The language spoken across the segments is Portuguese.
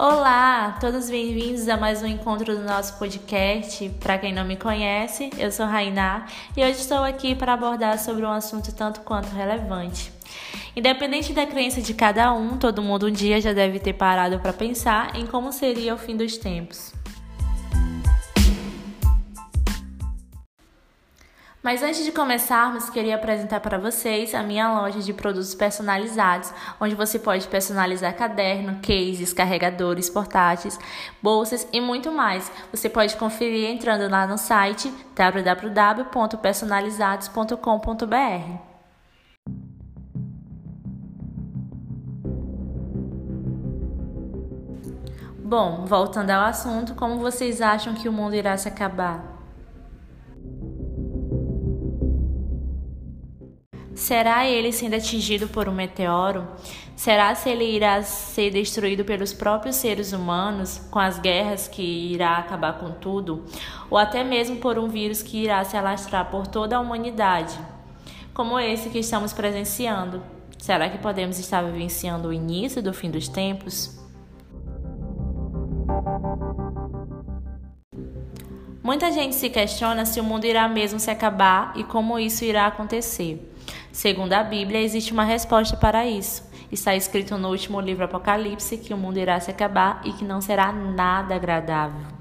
Olá, todos bem-vindos a mais um encontro do nosso podcast. Para quem não me conhece, eu sou Rainá e hoje estou aqui para abordar sobre um assunto tanto quanto relevante. Independente da crença de cada um, todo mundo um dia já deve ter parado para pensar em como seria o fim dos tempos. Mas antes de começarmos, queria apresentar para vocês a minha loja de produtos personalizados, onde você pode personalizar caderno, cases, carregadores portáteis, bolsas e muito mais. Você pode conferir entrando lá no site www.personalizados.com.br. Bom, voltando ao assunto, como vocês acham que o mundo irá se acabar? Será ele sendo atingido por um meteoro? Será se ele irá ser destruído pelos próprios seres humanos, com as guerras que irá acabar com tudo? Ou até mesmo por um vírus que irá se alastrar por toda a humanidade, como esse que estamos presenciando? Será que podemos estar vivenciando o início do fim dos tempos? Muita gente se questiona se o mundo irá mesmo se acabar e como isso irá acontecer. Segundo a Bíblia, existe uma resposta para isso. Está escrito no último livro Apocalipse que o mundo irá se acabar e que não será nada agradável.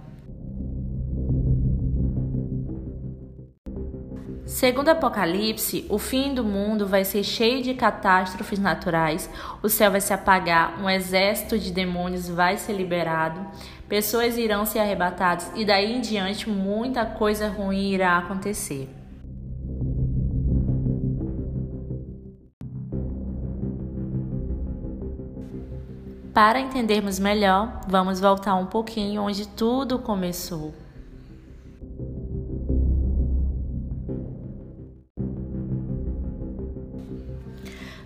Segundo Apocalipse, o fim do mundo vai ser cheio de catástrofes naturais, o céu vai se apagar, um exército de demônios vai ser liberado, pessoas irão ser arrebatadas e daí em diante muita coisa ruim irá acontecer. Para entendermos melhor, vamos voltar um pouquinho onde tudo começou.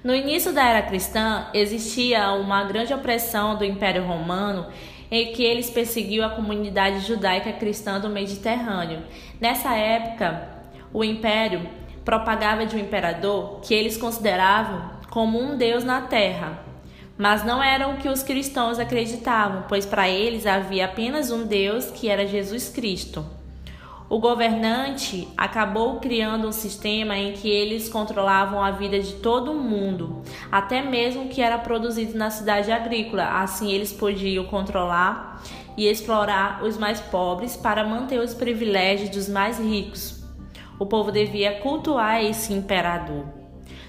No início da era cristã, existia uma grande opressão do Império Romano em que eles perseguiam a comunidade judaica cristã do Mediterrâneo. Nessa época, o império propagava de um imperador que eles consideravam como um deus na terra, mas não era o que os cristãos acreditavam, pois para eles havia apenas um Deus que era Jesus Cristo. O governante acabou criando um sistema em que eles controlavam a vida de todo mundo, até mesmo o que era produzido na cidade agrícola. Assim, eles podiam controlar e explorar os mais pobres para manter os privilégios dos mais ricos. O povo devia cultuar esse imperador.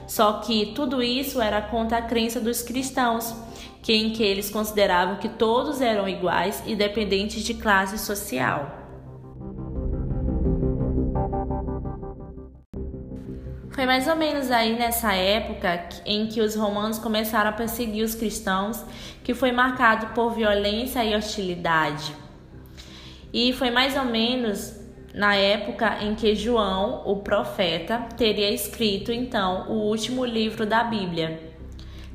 Só que tudo isso era contra a crença dos cristãos, que em que eles consideravam que todos eram iguais, independentes de classe social. Foi mais ou menos aí nessa época em que os romanos começaram a perseguir os cristãos, que foi marcado por violência e hostilidade. E foi mais ou menos na época em que João, o profeta, teria escrito então o último livro da Bíblia.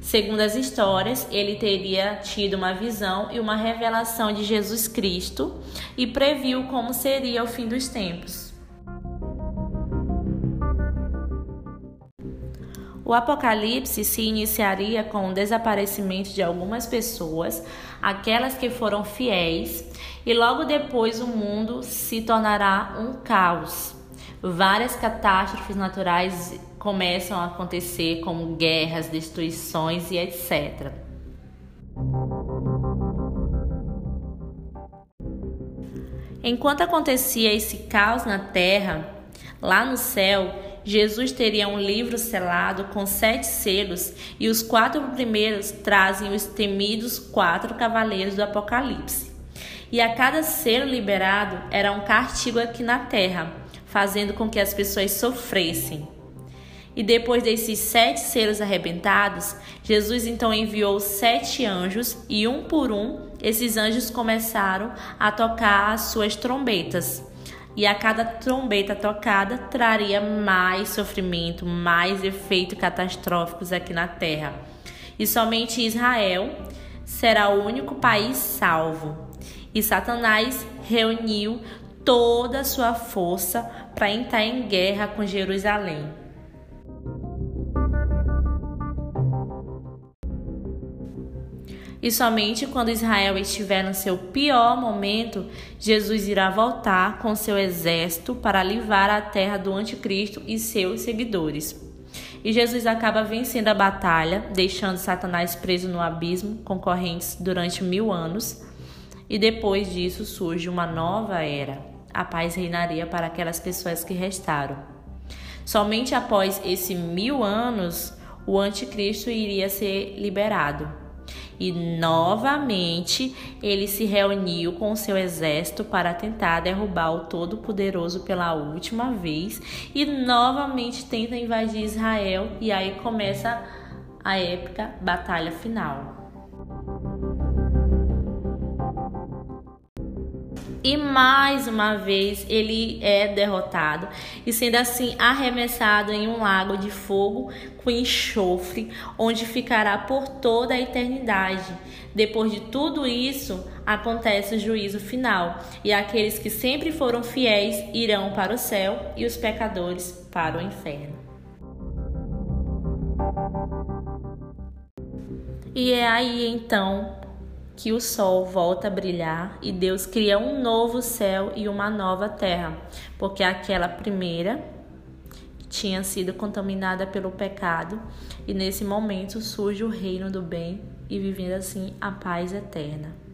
Segundo as histórias, ele teria tido uma visão e uma revelação de Jesus Cristo e previu como seria o fim dos tempos. O Apocalipse se iniciaria com o desaparecimento de algumas pessoas, aquelas que foram fiéis, e logo depois o mundo se tornará um caos. Várias catástrofes naturais começam a acontecer, como guerras, destruições e etc. Enquanto acontecia esse caos na terra, lá no céu, Jesus teria um livro selado com sete selos, e os quatro primeiros trazem os temidos quatro cavaleiros do Apocalipse. E a cada selo liberado era um castigo aqui na terra, fazendo com que as pessoas sofressem. E depois desses sete selos arrebentados, Jesus então enviou sete anjos, e um por um, esses anjos começaram a tocar as suas trombetas e a cada trombeta tocada traria mais sofrimento, mais efeitos catastróficos aqui na terra. E somente Israel será o único país salvo. E Satanás reuniu toda a sua força para entrar em guerra com Jerusalém. E somente quando Israel estiver no seu pior momento, Jesus irá voltar com seu exército para livrar a terra do anticristo e seus seguidores. E Jesus acaba vencendo a batalha, deixando Satanás preso no abismo com correntes durante mil anos. E depois disso surge uma nova era. A paz reinaria para aquelas pessoas que restaram. Somente após esses mil anos, o anticristo iria ser liberado. E novamente ele se reuniu com seu exército para tentar derrubar o Todo-Poderoso pela última vez e novamente tenta invadir Israel e aí começa a épica batalha final. E mais uma vez ele é derrotado e sendo assim arremessado em um lago de fogo com enxofre, onde ficará por toda a eternidade. Depois de tudo isso, acontece o juízo final, e aqueles que sempre foram fiéis irão para o céu e os pecadores para o inferno. E é aí então que o sol volta a brilhar e Deus cria um novo céu e uma nova terra, porque aquela primeira tinha sido contaminada pelo pecado e nesse momento surge o reino do bem e vivendo assim a paz eterna.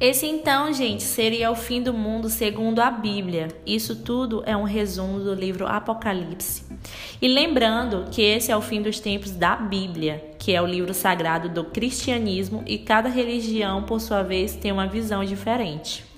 Esse então, gente, seria o fim do mundo segundo a Bíblia. Isso tudo é um resumo do livro Apocalipse. E lembrando que esse é o fim dos tempos da Bíblia, que é o livro sagrado do cristianismo, e cada religião, por sua vez, tem uma visão diferente.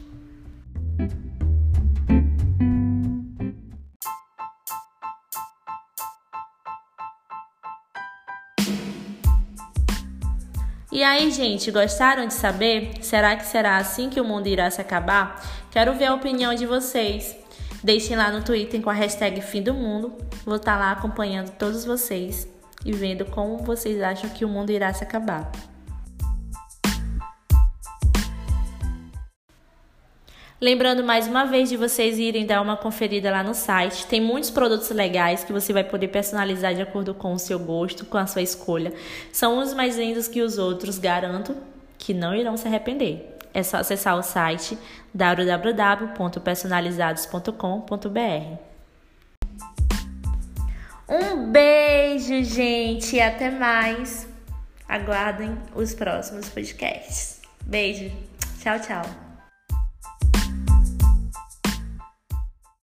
E aí, gente, gostaram de saber? Será que será assim que o mundo irá se acabar? Quero ver a opinião de vocês. Deixem lá no Twitter com a hashtag Fim do Mundo. Vou estar lá acompanhando todos vocês e vendo como vocês acham que o mundo irá se acabar. Lembrando mais uma vez de vocês irem dar uma conferida lá no site. Tem muitos produtos legais que você vai poder personalizar de acordo com o seu gosto, com a sua escolha. São uns mais lindos que os outros, garanto que não irão se arrepender. É só acessar o site www.personalizados.com.br. Um beijo, gente, e até mais. Aguardem os próximos podcasts. Beijo. Tchau, tchau.